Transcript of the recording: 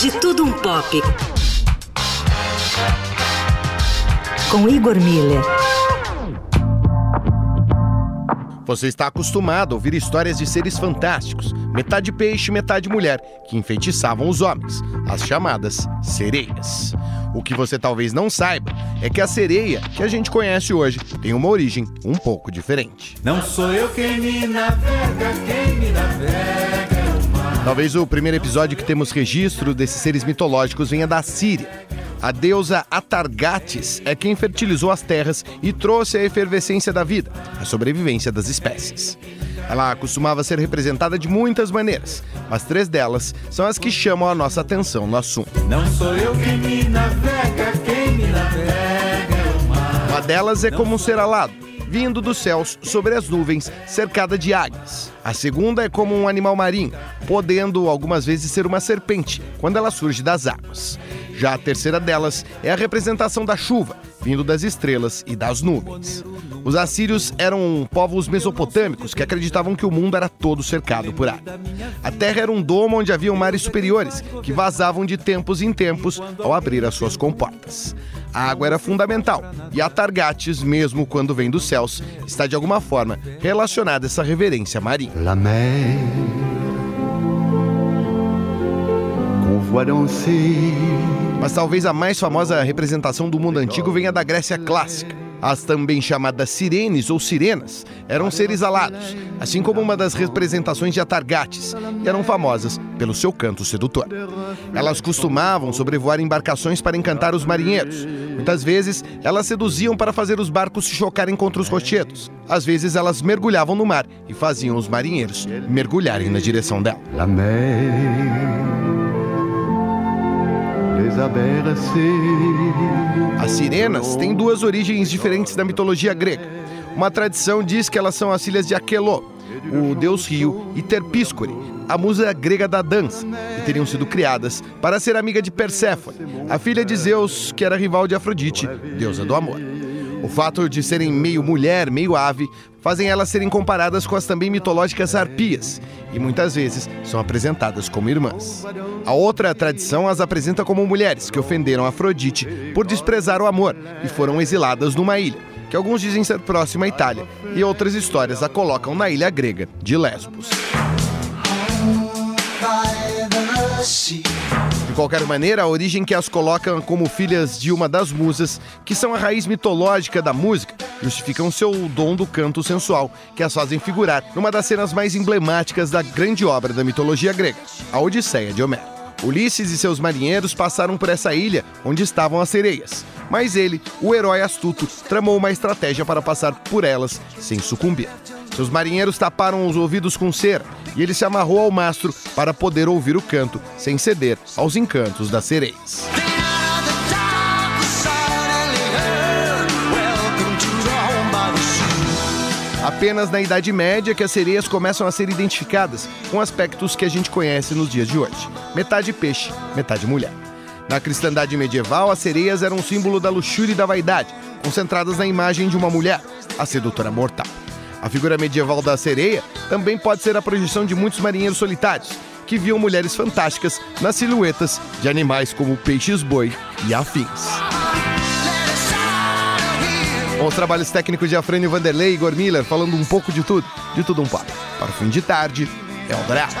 De Tudo Um Pop. Com Igor Miller. Você está acostumado a ouvir histórias de seres fantásticos, metade peixe, metade mulher, que enfeitiçavam os homens, as chamadas sereias. O que você talvez não saiba é que a sereia que a gente conhece hoje tem uma origem um pouco diferente. Não sou eu quem me navega, quem me navega. Talvez o primeiro episódio que temos registro desses seres mitológicos venha da Síria. A deusa Atargates é quem fertilizou as terras e trouxe a efervescência da vida, a sobrevivência das espécies. Ela costumava ser representada de muitas maneiras, mas três delas são as que chamam a nossa atenção no assunto. Não sou eu quem me navega, quem me navega é o mar. Uma delas é como um ser alado, vindo dos céus sobre as nuvens, cercada de águias. A segunda é como um animal marinho, podendo algumas vezes ser uma serpente, quando ela surge das águas. Já a terceira delas é a representação da chuva, vindo das estrelas e das nuvens. Os assírios eram povos mesopotâmicos que acreditavam que o mundo era todo cercado por água. A terra era um domo onde haviam mares superiores, que vazavam de tempos em tempos ao abrir as suas comportas. A água era fundamental, e a Targates, mesmo quando vem dos céus, está de alguma forma relacionada a essa reverência marinha. La mer. Mas talvez a mais famosa representação do mundo antigo venha da Grécia clássica. As também chamadas sirenes ou sirenas eram seres alados, assim como uma das representações de Atargates, e eram famosas pelo seu canto sedutor. Elas costumavam sobrevoar embarcações para encantar os marinheiros. Muitas vezes, elas seduziam para fazer os barcos se chocarem contra os rochedos. Às vezes, elas mergulhavam no mar e faziam os marinheiros mergulharem na direção dela. La mer. As sirenas têm duas origens diferentes na mitologia grega. Uma tradição diz que elas são as filhas de Aquelô, o deus rio, e Terpíscore, a musa grega da dança, e teriam sido criadas para ser amiga de Perséfone, a filha de Zeus, que era rival de Afrodite, deusa do amor. O fato de serem meio mulher, meio ave, fazem elas serem comparadas com as também mitológicas arpias, e muitas vezes são apresentadas como irmãs. A outra tradição as apresenta como mulheres que ofenderam Afrodite por desprezar o amor e foram exiladas numa ilha, que alguns dizem ser próxima à Itália, e outras histórias a colocam na ilha grega de Lesbos. De qualquer maneira, a origem que as coloca como filhas de uma das musas, que são a raiz mitológica da música, justificam seu dom do canto sensual, que as fazem figurar numa das cenas mais emblemáticas da grande obra da mitologia grega, a Odisseia de Homero. Ulisses e seus marinheiros passaram por essa ilha onde estavam as sereias, mas ele, o herói astuto, tramou uma estratégia para passar por elas sem sucumbir. Seus marinheiros taparam os ouvidos com cera e ele se amarrou ao mastro para poder ouvir o canto sem ceder aos encantos das sereias. Apenas na Idade Média que as sereias começam a ser identificadas com aspectos que a gente conhece nos dias de hoje: metade peixe, metade mulher. Na cristandade medieval, as sereias eram um símbolo da luxúria e da vaidade, concentradas na imagem de uma mulher, a sedutora mortal. A figura medieval da sereia também pode ser a projeção de muitos marinheiros solitários, que viam mulheres fantásticas nas silhuetas de animais como peixes-boi e afins. Com os trabalhos técnicos de Afrânio Vanderlei e Igor Miller falando um pouco de tudo, de tudo um pouco. Para o fim de tarde, Eldorado.